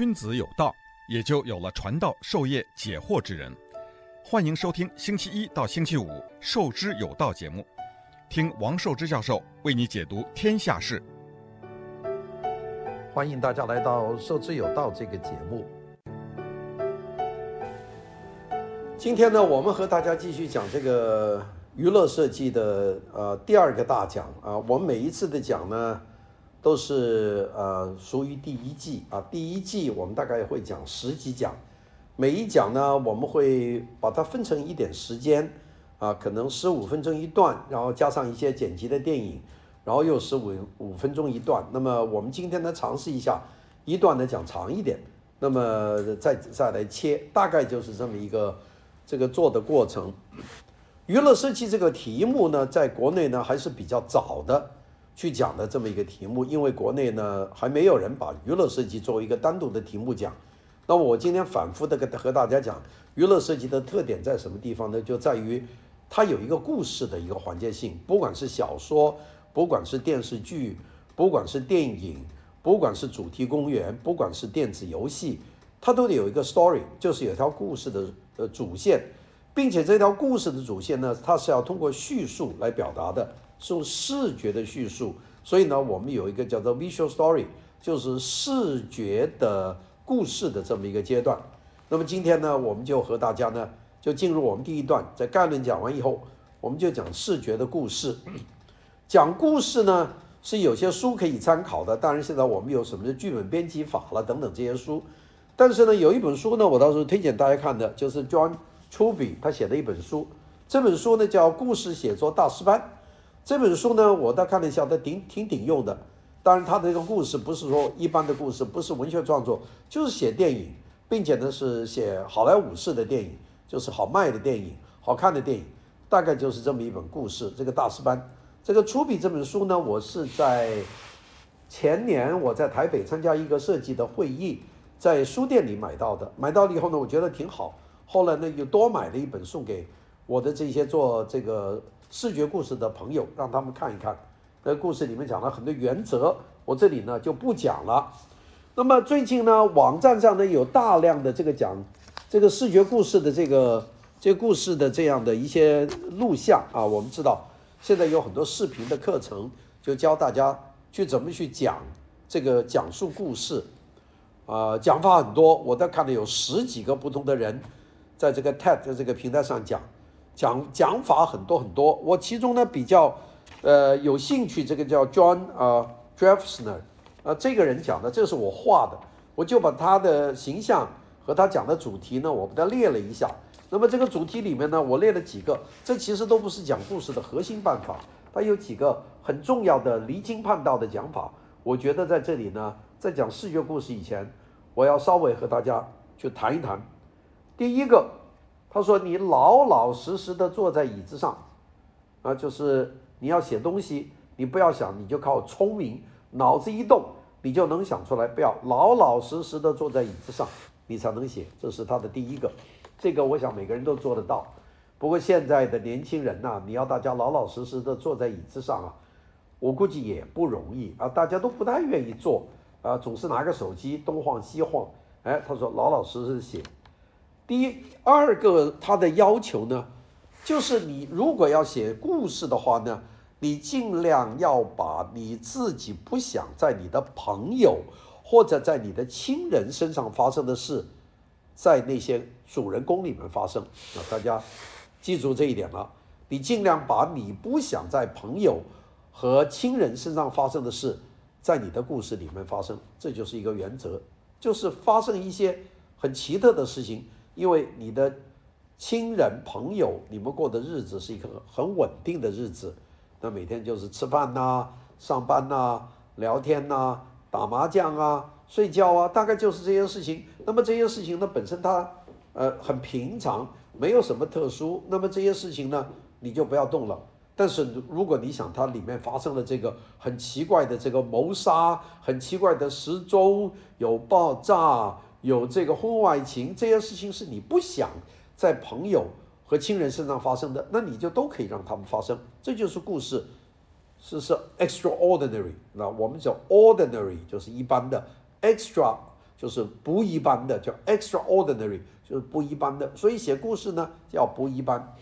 君子有道，也就有了传道授业解惑之人。欢迎收听星期一到星期五《授之有道》节目，听王寿之教授为你解读天下事。欢迎大家来到《授之有道》这个节目。今天呢，我们和大家继续讲这个娱乐设计的呃第二个大奖啊。我们每一次的奖呢，都是呃属于第一季啊。第一季我们大概会讲十几讲。每一讲呢，我们会把它分成一点时间，啊，可能十五分钟一段，然后加上一些剪辑的电影，然后又十五五分钟一段。那么我们今天呢，尝试一下一段呢讲长一点，那么再再来切，大概就是这么一个这个做的过程。娱乐设计这个题目呢，在国内呢还是比较早的去讲的这么一个题目，因为国内呢还没有人把娱乐设计作为一个单独的题目讲。那我今天反复的跟和大家讲，娱乐设计的特点在什么地方呢？就在于它有一个故事的一个环节性，不管是小说，不管是电视剧，不管是电影，不管是主题公园，不管是电子游戏，它都得有一个 story，就是有条故事的呃主线，并且这条故事的主线呢，它是要通过叙述来表达的，是视觉的叙述。所以呢，我们有一个叫做 visual story，就是视觉的。故事的这么一个阶段，那么今天呢，我们就和大家呢，就进入我们第一段，在概论讲完以后，我们就讲视觉的故事。讲故事呢，是有些书可以参考的，当然现在我们有什么的剧本编辑法了等等这些书，但是呢，有一本书呢，我倒是推荐大家看的，就是 John Truby 他写的一本书，这本书呢叫《故事写作大师班》，这本书呢，我倒看了一下，它挺挺顶用的。当然，他的这个故事不是说一般的故事，不是文学创作，就是写电影，并且呢是写好莱坞式的电影，就是好卖的电影，好看的电影，大概就是这么一本故事。这个大师班，这个出笔这本书呢，我是在前年我在台北参加一个设计的会议，在书店里买到的。买到了以后呢，我觉得挺好，后来呢又多买了一本送给我的这些做这个视觉故事的朋友，让他们看一看。那故事里面讲了很多原则，我这里呢就不讲了。那么最近呢，网站上呢有大量的这个讲这个视觉故事的这个这个故事的这样的一些录像啊。我们知道现在有很多视频的课程，就教大家去怎么去讲这个讲述故事啊，讲法很多。我都看了有十几个不同的人在这个 TED 这个平台上讲讲讲法很多很多。我其中呢比较。呃，有兴趣这个叫 John 啊 Drevsner 啊，这个人讲的，这是我画的，我就把他的形象和他讲的主题呢，我把它列了一下。那么这个主题里面呢，我列了几个，这其实都不是讲故事的核心办法，它有几个很重要的离经叛道的讲法。我觉得在这里呢，在讲视觉故事以前，我要稍微和大家去谈一谈。第一个，他说你老老实实的坐在椅子上，啊，就是。你要写东西，你不要想，你就靠聪明，脑子一动，你就能想出来。不要老老实实的坐在椅子上，你才能写。这是他的第一个，这个我想每个人都做得到。不过现在的年轻人呐，你要大家老老实实的坐在椅子上啊，我估计也不容易啊，大家都不太愿意坐啊，总是拿个手机东晃西晃。哎，他说老老实实写。第二个他的要求呢，就是你如果要写故事的话呢，你尽量要把你自己不想在你的朋友或者在你的亲人身上发生的事，在那些主人公里面发生。那大家记住这一点了，你尽量把你不想在朋友和亲人身上发生的事，在你的故事里面发生，这就是一个原则，就是发生一些很奇特的事情，因为你的。亲人朋友，你们过的日子是一个很稳定的日子，那每天就是吃饭呐、上班呐、聊天呐、打麻将啊、睡觉啊，大概就是这些事情。那么这些事情呢，本身它呃很平常，没有什么特殊。那么这些事情呢，你就不要动了。但是如果你想它里面发生了这个很奇怪的这个谋杀，很奇怪的时钟，有爆炸，有这个婚外情，这些事情是你不想。在朋友和亲人身上发生的，那你就都可以让他们发生，这就是故事，是是 extraordinary。那我们叫 ordinary，就是一般的；extra 就是不一般的，叫 extraordinary，就是不一般的。所以写故事呢叫不一般。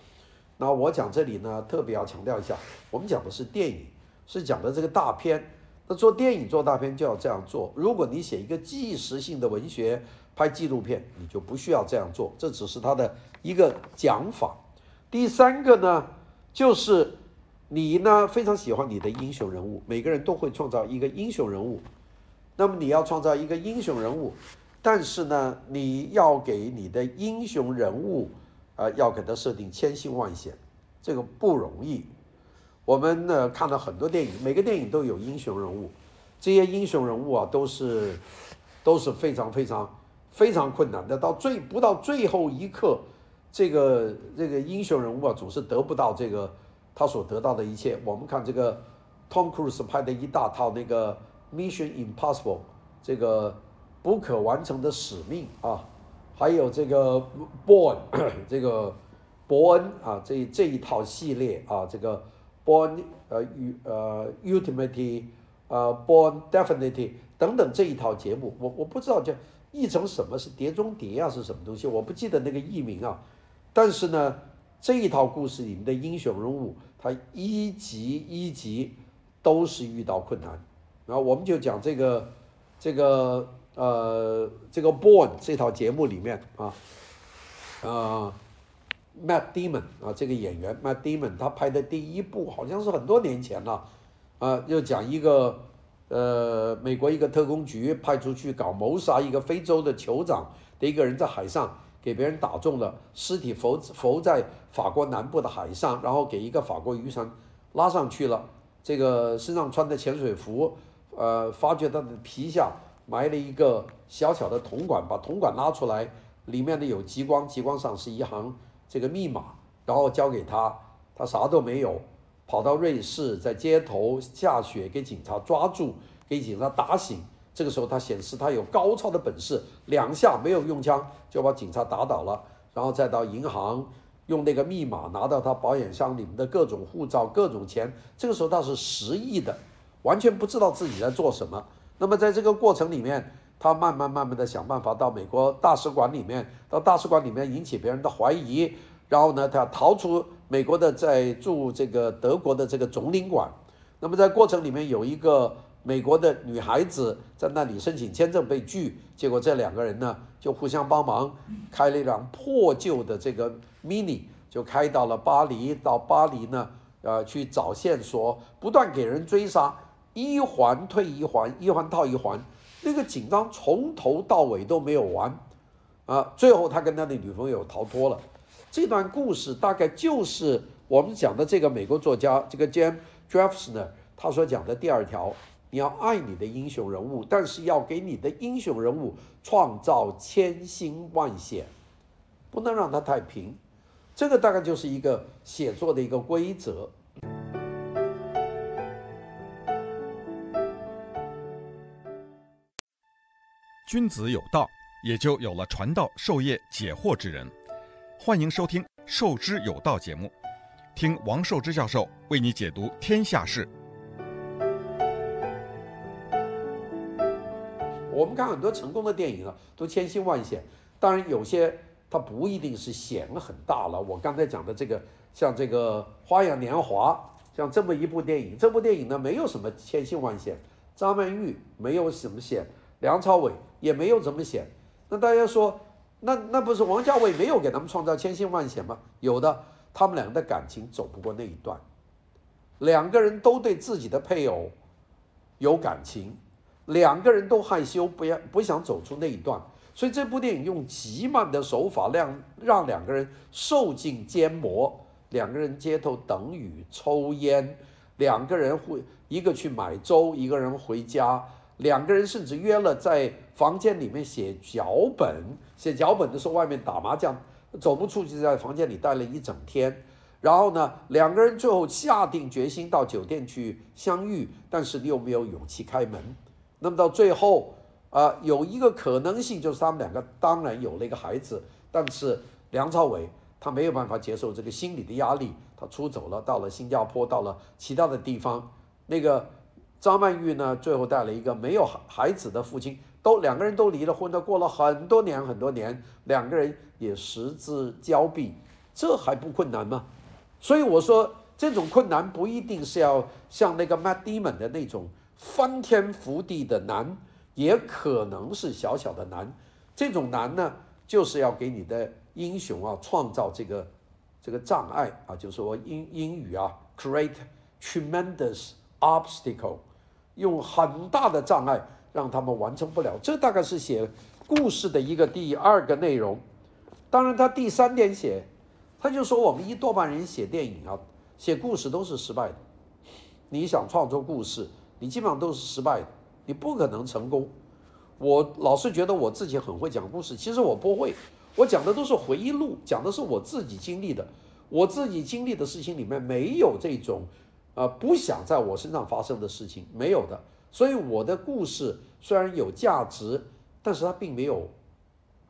那我讲这里呢，特别要强调一下，我们讲的是电影，是讲的这个大片。那做电影做大片就要这样做。如果你写一个纪实性的文学，拍纪录片，你就不需要这样做。这只是他的一个讲法。第三个呢，就是你呢非常喜欢你的英雄人物，每个人都会创造一个英雄人物。那么你要创造一个英雄人物，但是呢，你要给你的英雄人物，呃，要给他设定千辛万险，这个不容易。我们呢看了很多电影，每个电影都有英雄人物，这些英雄人物啊都是都是非常非常非常困难的。到最不到最后一刻，这个这个英雄人物啊总是得不到这个他所得到的一切。我们看这个 Tom Cruise 拍的一大套那个 Mission Impossible，这个不可完成的使命啊，还有这个 Born 这个伯恩啊这这一套系列啊这个。Born 呃呃，Ultimate 呃 Born Definitely 等等这一套节目，我我不知道叫译成什么是碟中谍啊是什么东西，我不记得那个译名啊。但是呢，这一套故事里面的英雄人物，他一集一集都是遇到困难。然后我们就讲这个这个呃这个 Born 这套节目里面啊啊。Matt Damon 啊，这个演员 Matt Damon 他拍的第一部好像是很多年前了，啊，又讲一个呃美国一个特工局派出去搞谋杀一个非洲的酋长的一个人在海上给别人打中了，尸体浮浮在法国南部的海上，然后给一个法国渔船拉上去了，这个身上穿的潜水服，呃，发觉他的皮下埋了一个小小的铜管，把铜管拉出来，里面呢有极光，极光上是一行。这个密码，然后交给他，他啥都没有，跑到瑞士，在街头下雪给警察抓住，给警察打醒。这个时候他显示他有高超的本事，两下没有用枪就把警察打倒了，然后再到银行用那个密码拿到他保险箱里面的各种护照、各种钱。这个时候他是失忆的，完全不知道自己在做什么。那么在这个过程里面。他慢慢慢慢的想办法到美国大使馆里面，到大使馆里面引起别人的怀疑，然后呢，他逃出美国的，在驻这个德国的这个总领馆。那么在过程里面有一个美国的女孩子在那里申请签证被拒，结果这两个人呢就互相帮忙，开了一辆破旧的这个 Mini，就开到了巴黎。到巴黎呢，呃，去找线索，不断给人追杀，一环退一环，一环套一环。那个紧张从头到尾都没有完，啊，最后他跟他的女朋友逃脱了。这段故事大概就是我们讲的这个美国作家这个 James Draftner 呢，他所讲的第二条：你要爱你的英雄人物，但是要给你的英雄人物创造千辛万险，不能让他太平。这个大概就是一个写作的一个规则。君子有道，也就有了传道授业解惑之人。欢迎收听《授之有道》节目，听王寿之教授为你解读天下事。我们看很多成功的电影啊，都千辛万险。当然，有些它不一定是险很大了。我刚才讲的这个，像这个《花样年华》，像这么一部电影，这部电影呢，没有什么千辛万险。张曼玉没有什么险。梁朝伟也没有怎么险，那大家说，那那不是王家卫没有给他们创造千辛万险吗？有的，他们两个的感情走不过那一段，两个人都对自己的配偶有感情，两个人都害羞，不要不想走出那一段，所以这部电影用极慢的手法让让两个人受尽煎磨，两个人街头等雨抽烟，两个人会一个去买粥，一个人回家。两个人甚至约了在房间里面写脚本，写脚本的时候外面打麻将，走不出去，在房间里待了一整天。然后呢，两个人最后下定决心到酒店去相遇，但是又没有勇气开门。那么到最后，啊、有一个可能性就是他们两个当然有了一个孩子，但是梁朝伟他没有办法接受这个心理的压力，他出走了，到了新加坡，到了其他的地方，那个。张曼玉呢，最后带了一个没有孩子的父亲，都两个人都离了婚，都过了很多年很多年，两个人也失之交臂，这还不困难吗？所以我说，这种困难不一定是要像那个 Matt Damon 的那种翻天覆地的难，也可能是小小的难。这种难呢，就是要给你的英雄啊创造这个这个障碍啊，就是说英英语啊，create tremendous obstacle，用很大的障碍让他们完成不了。这大概是写故事的一个第二个内容。当然，他第三点写。他就说，我们一多半人写电影啊，写故事都是失败的。你想创作故事，你基本上都是失败的，你不可能成功。我老是觉得我自己很会讲故事，其实我不会。我讲的都是回忆录，讲的是我自己经历的。我自己经历的事情里面没有这种，呃，不想在我身上发生的事情，没有的。所以我的故事虽然有价值，但是它并没有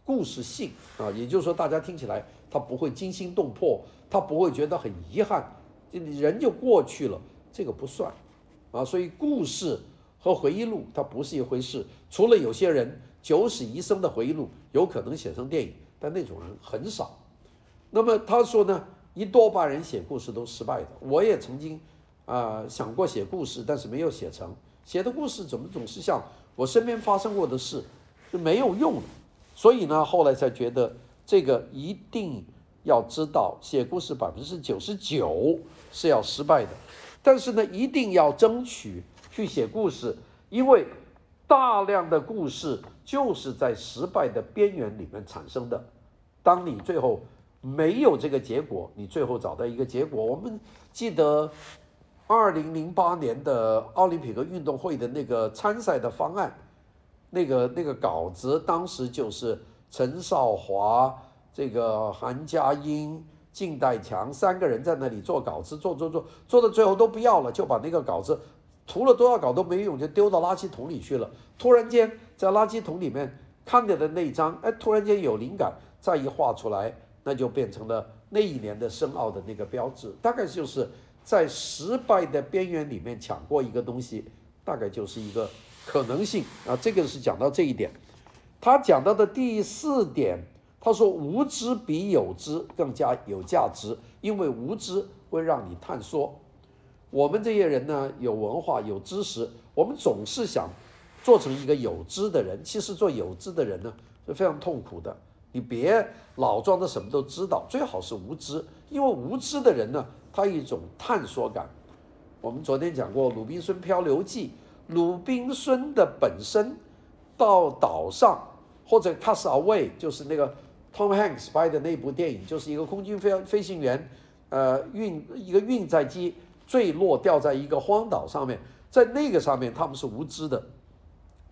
故事性啊，也就是说，大家听起来。他不会惊心动魄，他不会觉得很遗憾，人就过去了，这个不算，啊，所以故事和回忆录它不是一回事。除了有些人九死一生的回忆录有可能写成电影，但那种人很少。那么他说呢，一多半人写故事都失败的。我也曾经啊、呃、想过写故事，但是没有写成。写的故事怎么总是像我身边发生过的事，就没有用。所以呢，后来才觉得。这个一定要知道，写故事百分之九十九是要失败的，但是呢，一定要争取去写故事，因为大量的故事就是在失败的边缘里面产生的。当你最后没有这个结果，你最后找到一个结果。我们记得二零零八年的奥林匹克运动会的那个参赛的方案，那个那个稿子，当时就是。陈少华、这个韩佳英、靳代强三个人在那里做稿子，做做做，做到最后都不要了，就把那个稿子涂了多少稿都没用，就丢到垃圾桶里去了。突然间在垃圾桶里面看见的那一张，哎，突然间有灵感，再一画出来，那就变成了那一年的申奥的那个标志。大概就是在失败的边缘里面抢过一个东西，大概就是一个可能性啊。这个是讲到这一点。他讲到的第四点，他说无知比有知更加有价值，因为无知会让你探索。我们这些人呢，有文化有知识，我们总是想做成一个有知的人。其实做有知的人呢是非常痛苦的。你别老装的什么都知道，最好是无知，因为无知的人呢，他有一种探索感。我们昨天讲过《鲁滨孙漂流记》，鲁滨孙的本身。到岛上或者 Cast Away，就是那个 Tom Hanks 拍的那部电影，就是一个空军飞飞行员，呃，运一个运载机坠落掉在一个荒岛上面，在那个上面他们是无知的，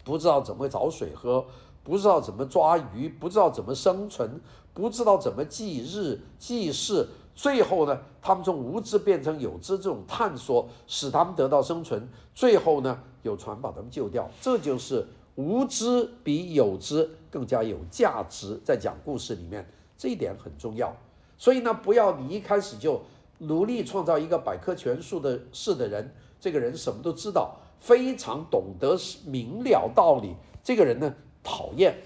不知道怎么找水喝，不知道怎么抓鱼，不知道怎么生存，不知道怎么记日记事，最后呢，他们从无知变成有知，这种探索使他们得到生存，最后呢，有船把他们救掉，这就是。无知比有知更加有价值，在讲故事里面，这一点很重要。所以呢，不要你一开始就努力创造一个百科全书的式的人，这个人什么都知道，非常懂得明了道理。这个人呢，讨厌，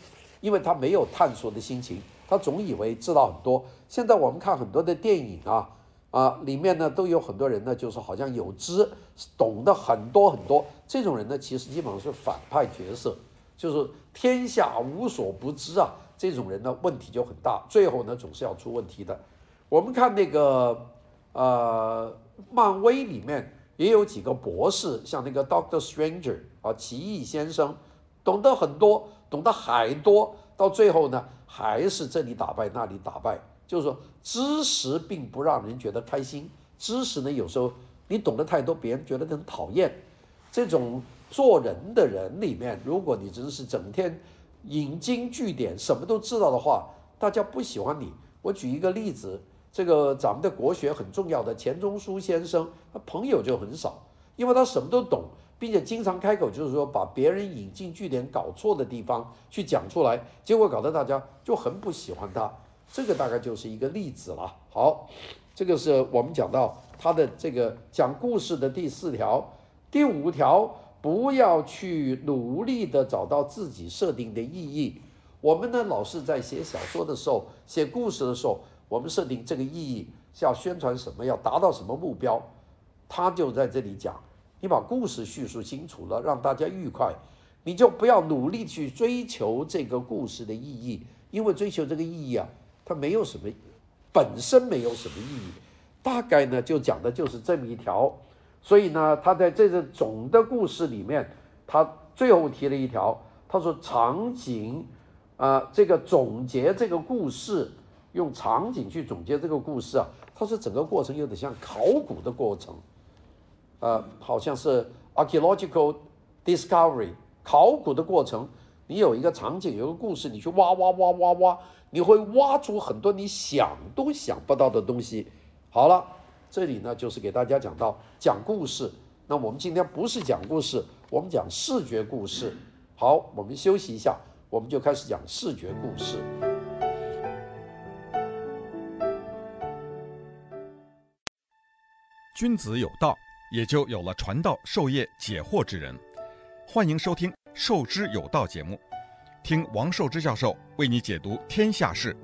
因为他没有探索的心情，他总以为知道很多。现在我们看很多的电影啊。啊，里面呢都有很多人呢，就是好像有知，懂得很多很多。这种人呢，其实基本上是反派角色，就是天下无所不知啊。这种人呢，问题就很大，最后呢总是要出问题的。我们看那个呃，漫威里面也有几个博士，像那个 Doctor Stranger 啊，奇异先生，懂得很多，懂得还多，到最后呢还是这里打败那里打败。就是说，知识并不让人觉得开心。知识呢，有时候你懂得太多，别人觉得很讨厌。这种做人的人里面，如果你真是整天引经据典，什么都知道的话，大家不喜欢你。我举一个例子，这个咱们的国学很重要的钱钟书先生，他朋友就很少，因为他什么都懂，并且经常开口就是说把别人引进据点搞错的地方去讲出来，结果搞得大家就很不喜欢他。这个大概就是一个例子了。好，这个是我们讲到他的这个讲故事的第四条，第五条，不要去努力的找到自己设定的意义。我们呢，老是在写小说的时候、写故事的时候，我们设定这个意义是要宣传什么，要达到什么目标。他就在这里讲，你把故事叙述清楚了，让大家愉快，你就不要努力去追求这个故事的意义，因为追求这个意义啊，它没有什么，本身没有什么意义。大概呢，就讲的就是这么一条。所以呢，他在这个总的故事里面，他最后提了一条，他说场景。啊、这个总结这个故事，用场景去总结这个故事啊，它是整个过程有点像考古的过程，呃，好像是 archaeological discovery 考古的过程。你有一个场景，有一个故事，你去挖挖挖挖挖，你会挖出很多你想都想不到的东西。好了，这里呢就是给大家讲到讲故事。那我们今天不是讲故事，我们讲视觉故事。好，我们休息一下。我们就开始讲视觉故事。君子有道，也就有了传道授业解惑之人。欢迎收听《授之有道》节目，听王寿之教授为你解读天下事。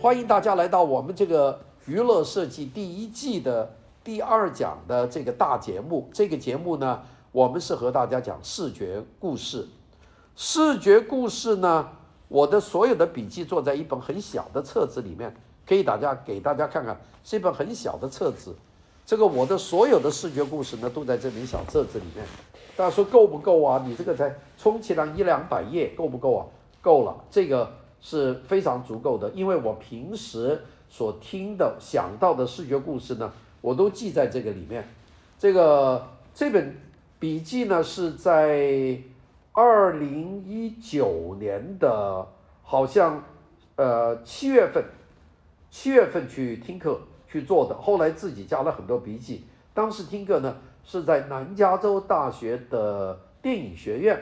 欢迎大家来到我们这个娱乐设计第一季的第二讲的这个大节目。这个节目呢，我们是和大家讲视觉故事，视觉故事呢，我的所有的笔记做在一本很小的册子里面，可以大家给大家看看，是一本很小的册子。这个我的所有的视觉故事呢，都在这本小册子里面。大家说够不够啊？你这个才充其量一两百页，够不够啊？够了，这个是非常足够的，因为我平时所听的、想到的视觉故事呢，我都记在这个里面。这个这本。笔记呢是在二零一九年的，好像呃七月份，七月份去听课去做的，后来自己加了很多笔记。当时听课呢是在南加州大学的电影学院，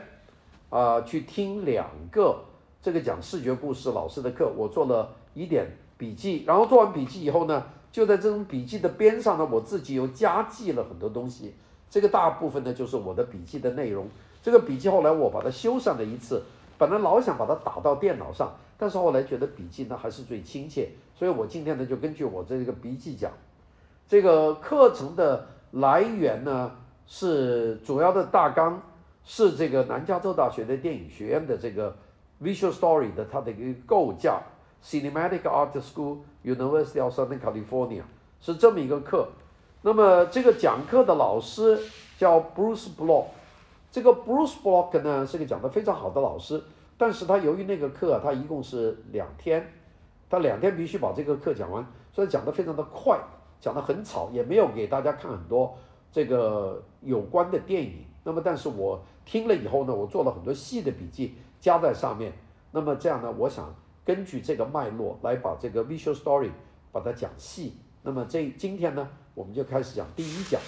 啊、去听两个这个讲视觉故事老师的课，我做了一点笔记，然后做完笔记以后呢，就在这种笔记的边上呢，我自己又加记了很多东西。这个大部分呢，就是我的笔记的内容。这个笔记后来我把它修缮了一次，本来老想把它打到电脑上，但是后来觉得笔记呢还是最亲切，所以我今天呢就根据我这个笔记讲。这个课程的来源呢是主要的大纲是这个南加州大学的电影学院的这个 Visual Story 的它的一个构架，Cinematic Art School University of Southern California 是这么一个课。那么这个讲课的老师叫 Bruce Block，这个 Bruce Block 呢是个讲得非常好的老师，但是他由于那个课，他一共是两天，他两天必须把这个课讲完，所以讲得非常的快，讲得很吵，也没有给大家看很多这个有关的电影。那么但是我听了以后呢，我做了很多细的笔记加在上面。那么这样呢，我想根据这个脉络来把这个 Visual Story 把它讲细。那么这今天呢，我们就开始讲第一讲，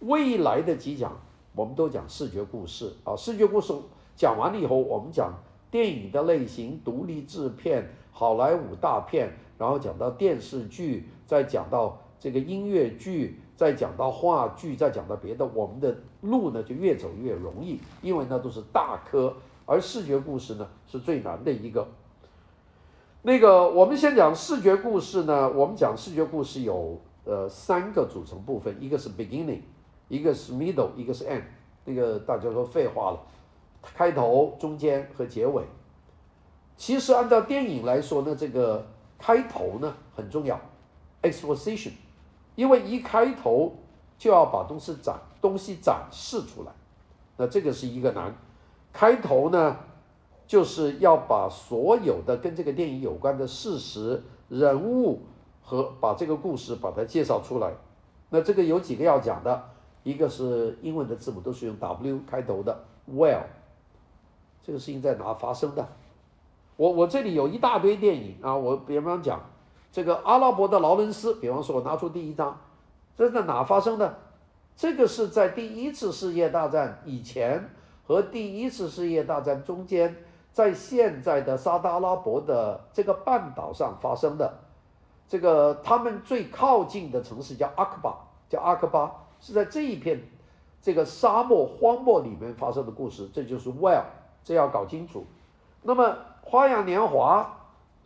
未来的几讲我们都讲视觉故事啊。视觉故事讲完了以后，我们讲电影的类型、独立制片、好莱坞大片，然后讲到电视剧，再讲到这个音乐剧，再讲到话剧，再讲到别的。我们的路呢就越走越容易，因为那都是大科，而视觉故事呢是最难的一个。那个我们先讲视觉故事呢，我们讲视觉故事有。呃，三个组成部分，一个是 beginning，一个是 middle，一个是 end。那个大家说废话了，开头、中间和结尾。其实按照电影来说呢，这个开头呢很重要，exposition，因为一开头就要把东西展东西展示出来，那这个是一个难。开头呢，就是要把所有的跟这个电影有关的事实、人物。和把这个故事把它介绍出来，那这个有几个要讲的，一个是英文的字母都是用 W 开头的，Where，这个事情在哪发生的？我我这里有一大堆电影啊，我比方讲这个阿拉伯的劳伦斯，比方说我拿出第一张，这是在哪发生的？这个是在第一次世界大战以前和第一次世界大战中间，在现在的沙特阿拉伯的这个半岛上发生的。这个他们最靠近的城市叫阿克巴，叫阿克巴，是在这一片这个沙漠荒漠里面发生的故事，这就是 Well，这要搞清楚。那么《花样年华》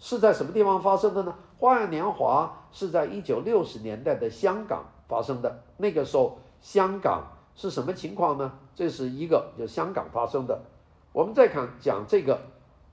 是在什么地方发生的呢？《花样年华》是在一九六十年代的香港发生的。那个时候香港是什么情况呢？这是一个就香港发生的。我们再看讲这个《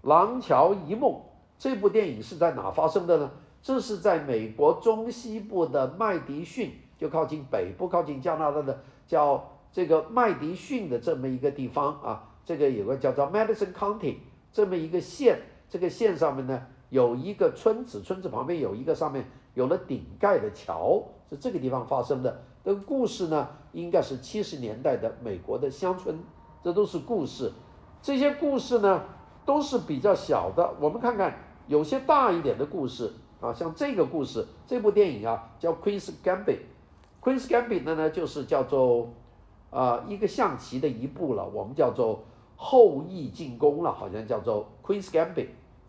廊桥遗梦》这部电影是在哪发生的呢？这是在美国中西部的麦迪逊，就靠近北部、靠近加拿大的叫这个麦迪逊的这么一个地方啊。这个有个叫做 Madison County 这么一个县，这个县上面呢有一个村子，村子旁边有一个上面有了顶盖的桥，是这个地方发生的。这个故事呢应该是七十年代的美国的乡村，这都是故事。这些故事呢都是比较小的，我们看看有些大一点的故事。啊，像这个故事，这部电影啊，叫《Queen's Gambit》，《Queen's Gambit》呢呢，就是叫做，啊、一个象棋的一部了，我们叫做后羿进攻了，好像叫做《Queen's Gambit》，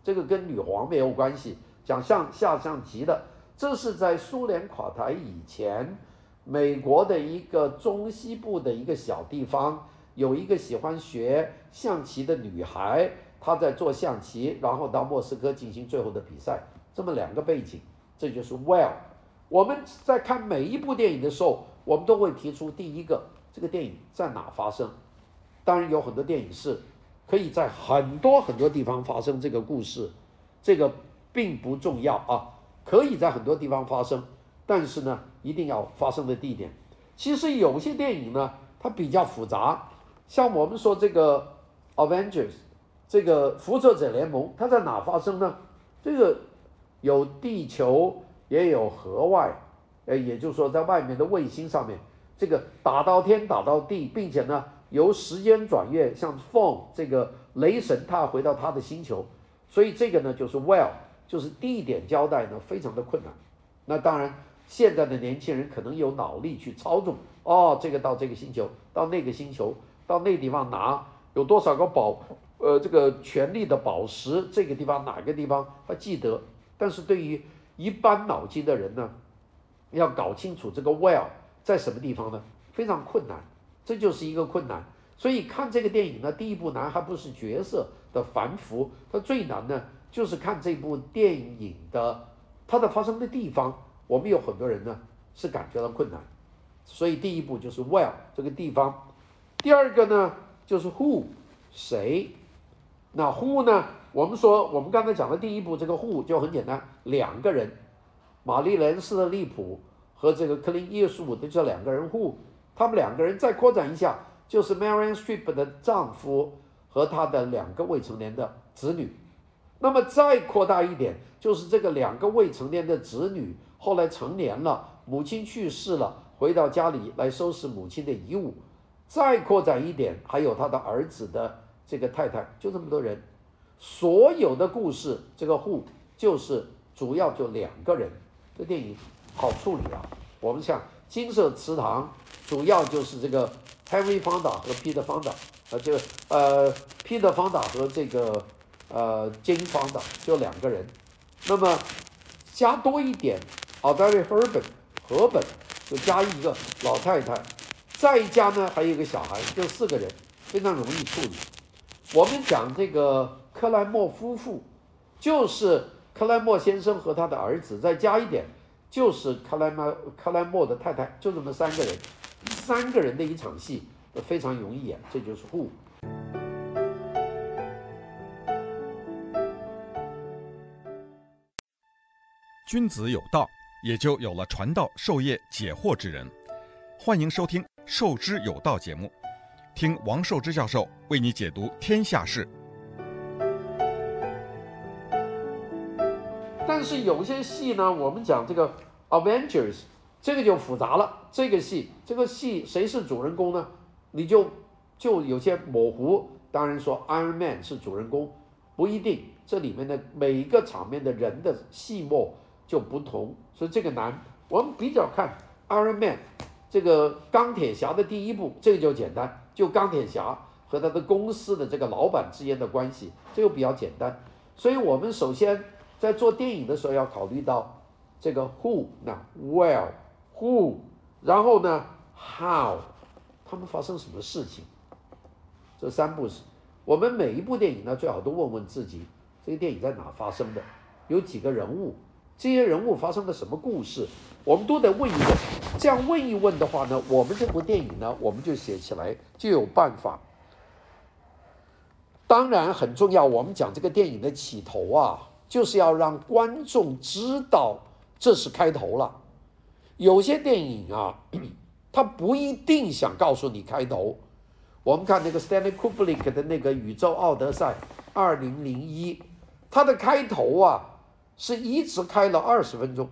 这个跟女皇没有关系，讲象下象棋的，这是在苏联垮台以前，美国的一个中西部的一个小地方，有一个喜欢学象棋的女孩，她在做象棋，然后到莫斯科进行最后的比赛。这么两个背景，这就是 Well。我们在看每一部电影的时候，我们都会提出第一个，这个电影在哪发生？当然有很多电影是可以在很多很多地方发生这个故事，这个并不重要啊，可以在很多地方发生，但是呢，一定要发生的地点。其实有些电影呢，它比较复杂，像我们说这个 Avengers，这个复仇者联盟，它在哪发生呢？这个。有地球，也有河外，呃，也就是说，在外面的卫星上面，这个打到天，打到地，并且呢，由时间转月，像凤这个雷神，他回到他的星球，所以这个呢，就是 well，就是地点交代呢，非常的困难。那当然，现在的年轻人可能有脑力去操纵，哦，这个到这个星球，到那个星球，到那地方拿有多少个宝，呃，这个权力的宝石，这个地方哪个地方他记得。但是对于一般脑筋的人呢，要搞清楚这个 well 在什么地方呢？非常困难，这就是一个困难。所以看这个电影呢，第一步难还不是角色的繁复，它最难呢就是看这部电影的它的发生的地方。我们有很多人呢是感觉到困难，所以第一步就是 well 这个地方。第二个呢就是 who 谁，那 who 呢？我们说，我们刚才讲的第一步这个 Who 就很简单，两个人，玛丽莲·斯特利普和这个克林·伊斯伍德这两个人 Who，他们两个人再扩展一下，就是 Marion Streep 的丈夫和他的两个未成年的子女。那么再扩大一点，就是这个两个未成年的子女后来成年了，母亲去世了，回到家里来收拾母亲的遗物。再扩展一点，还有他的儿子的这个太太，就这么多人。所有的故事，这个 Who 就是主要就两个人。这电影好处理啊。我们像《金色池塘》，主要就是这个 Henry Fonda 和 Peter Fonda，呃，这个呃 Peter Fonda 和这个呃金方导就两个人。那么加多一点，Audrey Hepburn 和本就加一个老太太，再加呢还有一个小孩，就四个人，非常容易处理。我们讲这个。克莱默夫妇，就是克莱默先生和他的儿子，再加一点，就是克莱默克莱默的太太，就这么三个人，三个人的一场戏非常容易演，这就是 Who。君子有道，也就有了传道授业解惑之人。欢迎收听《授之有道》节目，听王寿之教授为你解读天下事。但是有些戏呢，我们讲这个 Avengers，这个就复杂了。这个戏，这个戏谁是主人公呢？你就就有些模糊。当然说 Iron Man 是主人公，不一定。这里面的每一个场面的人的戏末就不同，所以这个难。我们比较看 Iron Man 这个钢铁侠的第一部，这个就简单，就钢铁侠和他的公司的这个老板之间的关系，这个比较简单。所以我们首先。在做电影的时候要考虑到这个 who 那 well who 然后呢，how，他们发生什么事情？这三部是，我们每一部电影呢，最好都问问自己，这个电影在哪发生的，有几个人物，这些人物发生了什么故事，我们都得问一问。这样问一问的话呢，我们这部电影呢，我们就写起来就有办法。当然很重要，我们讲这个电影的起头啊，就是要让观众知道这是开头了。有些电影啊，他不一定想告诉你开头。我们看那个 Stanley Kubrick 的那个《宇宙奥德赛》二零零一，它的开头啊，是一直开了二十分钟，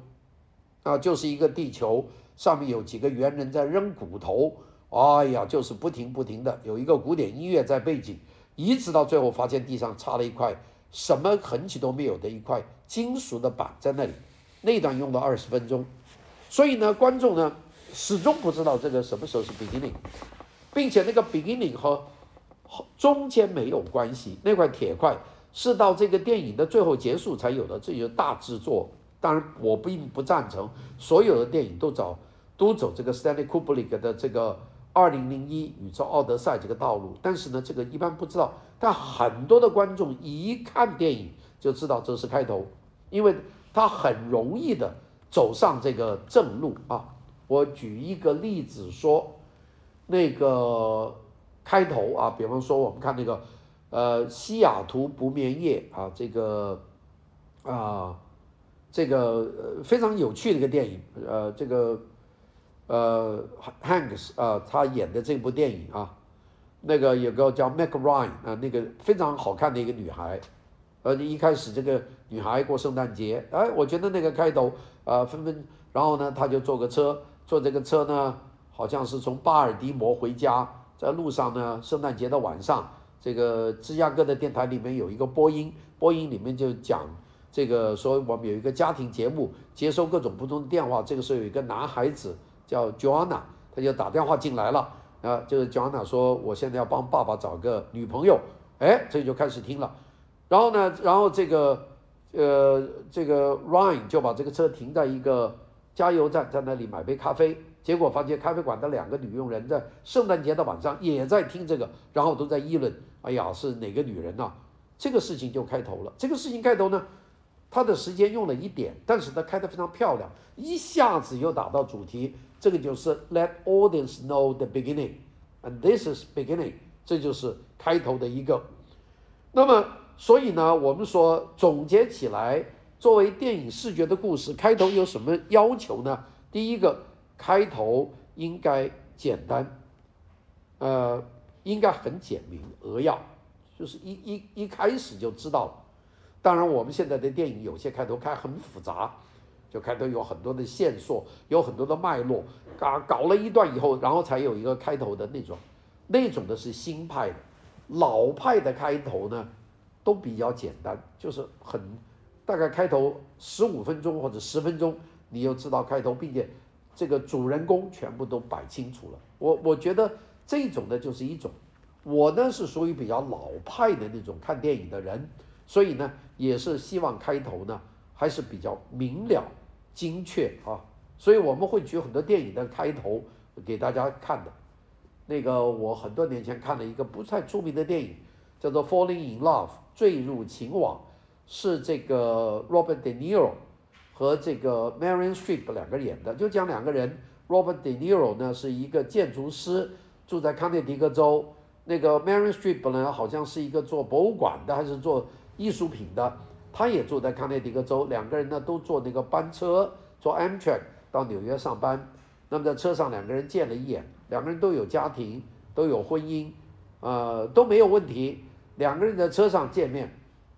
啊，就是一个地球上面有几个猿人在扔骨头，哎呀，就是不停不停的有一个古典音乐在背景，一直到最后发现地上插了一块什么痕迹都没有的一块金属的板在那里，那段用了二十分钟。所以呢，观众呢始终不知道这个什么时候是 beginning，并且那个 beginning 和中间没有关系。那块铁块是到这个电影的最后结束才有的，这就是大制作。当然，我并不赞成所有的电影都走都走这个 Stanley Kubrick 的这个二零零一宇宙奥德赛这个道路。但是呢，这个一般不知道，但很多的观众一看电影就知道这是开头，因为它很容易的。走上这个正路啊！我举一个例子说，那个开头啊，比方说我们看那个呃《西雅图不眠夜》啊，这个啊这个非常有趣的一个电影，呃这个呃 Hanks 啊他演的这部电影啊，那个有个叫 Meg Ryan 啊，那个非常好看的一个女孩。呃，一开始这个女孩过圣诞节，哎，我觉得那个开头，呃，纷纷，然后呢，他就坐个车，坐这个车呢，好像是从巴尔的摩回家，在路上呢，圣诞节的晚上，这个芝加哥的电台里面有一个播音，播音里面就讲这个说我们有一个家庭节目，接收各种不同的电话，这个时候有一个男孩子叫 Joanna，他就打电话进来了，啊，就是 Joanna 说我现在要帮爸爸找个女朋友，哎，这就开始听了。然后呢，然后这个，呃，这个 Ryan 就把这个车停在一个加油站，在那里买杯咖啡。结果发现咖啡馆的两个女佣人在圣诞节的晚上也在听这个，然后都在议论：“哎呀，是哪个女人呐？”这个事情就开头了。这个事情开头呢，它的时间用了一点，但是它开得非常漂亮，一下子又打到主题。这个就是 Let audience know the beginning, and this is beginning。这就是开头的一个。那么。所以呢，我们说总结起来，作为电影视觉的故事，开头有什么要求呢？第一个，开头应该简单，呃，应该很简明扼要，就是一一一开始就知道了。当然，我们现在的电影有些开头开很复杂，就开头有很多的线索，有很多的脉络，搞搞了一段以后，然后才有一个开头的那种，那种的是新派的，老派的开头呢，都比较简单，就是很大概开头十五分钟或者十分钟，你就知道开头，并且这个主人公全部都摆清楚了。我我觉得这种呢就是一种，我呢是属于比较老派的那种看电影的人，所以呢也是希望开头呢还是比较明了精确啊。所以我们会举很多电影的开头给大家看的。那个我很多年前看了一个不太出名的电影，叫做《Falling in Love》。坠入情网是这个 Robert De Niro 和这个 Marion Streep 两个演的，就讲两个人。Robert De Niro 呢是一个建筑师，住在康涅狄格州。那个 Marion Streep 呢好像是一个做博物馆的，还是做艺术品的，他也住在康涅狄格州。两个人呢都坐那个班车，坐 Amtrak 到纽约上班。那么在车上两个人见了一眼，两个人都有家庭，都有婚姻，呃都没有问题。两个人在车上见面，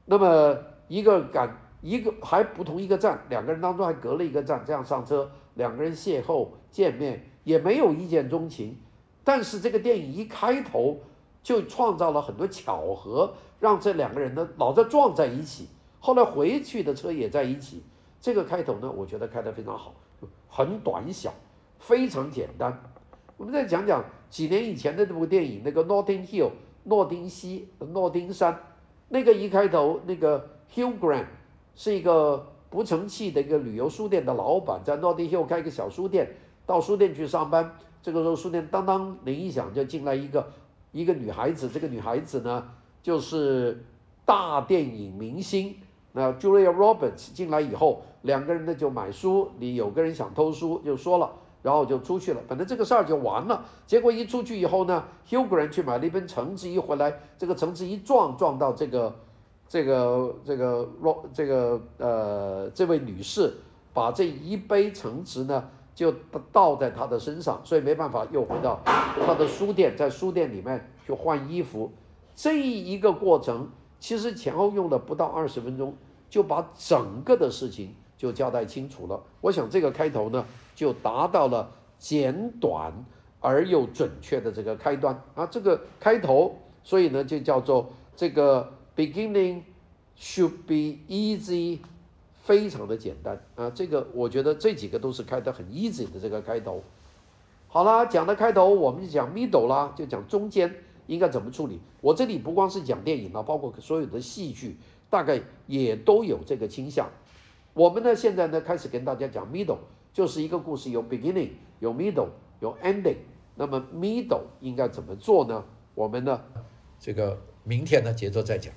那么一个赶一个还不同一个站，两个人当中还隔了一个站，这样上车，两个人邂逅见面，也没有一见钟情，但是这个电影一开头就创造了很多巧合，让这两个人呢老在撞在一起，后来回去的车也在一起，这个开头呢，我觉得开得非常好，很短小，非常简单。我们再讲讲几年以前的这部电影，那个《Notting Hill》。诺丁西，诺丁山，那个一开头，那个 Hugh Grant 是一个不成器的一个旅游书店的老板，在诺丁 Hill 开个小书店，到书店去上班。这个时候书店当当铃一响，就进来一个一个女孩子。这个女孩子呢，就是大电影明星那 Julia Roberts 进来以后，两个人呢就买书。你有个人想偷书，就说了，然后就出去了。反正这个事儿就完了。结果一出去以后呢，Huger 去买了一本橙汁，一回来，这个橙汁一撞撞到这个这个这个这个呃这位女士，把这一杯橙汁呢。就倒在他的身上，所以没办法，又回到他的书店，在书店里面去换衣服。这一个过程其实前后用了不到二十分钟，就把整个的事情就交代清楚了。我想这个开头呢，就达到了简短而又准确的这个开端啊，这个开头，所以呢就叫做这个 beginning should be easy。非常的简单啊，这个我觉得这几个都是开得很 easy 的这个开头。好了，讲的开头我们就讲 middle 啦，就讲中间应该怎么处理。我这里不光是讲电影了，包括所有的戏剧，大概也都有这个倾向。我们呢现在呢开始跟大家讲 middle，就是一个故事有 beginning，有 middle，有 ending。那么 middle 应该怎么做呢？我们呢这个明天呢接着再讲。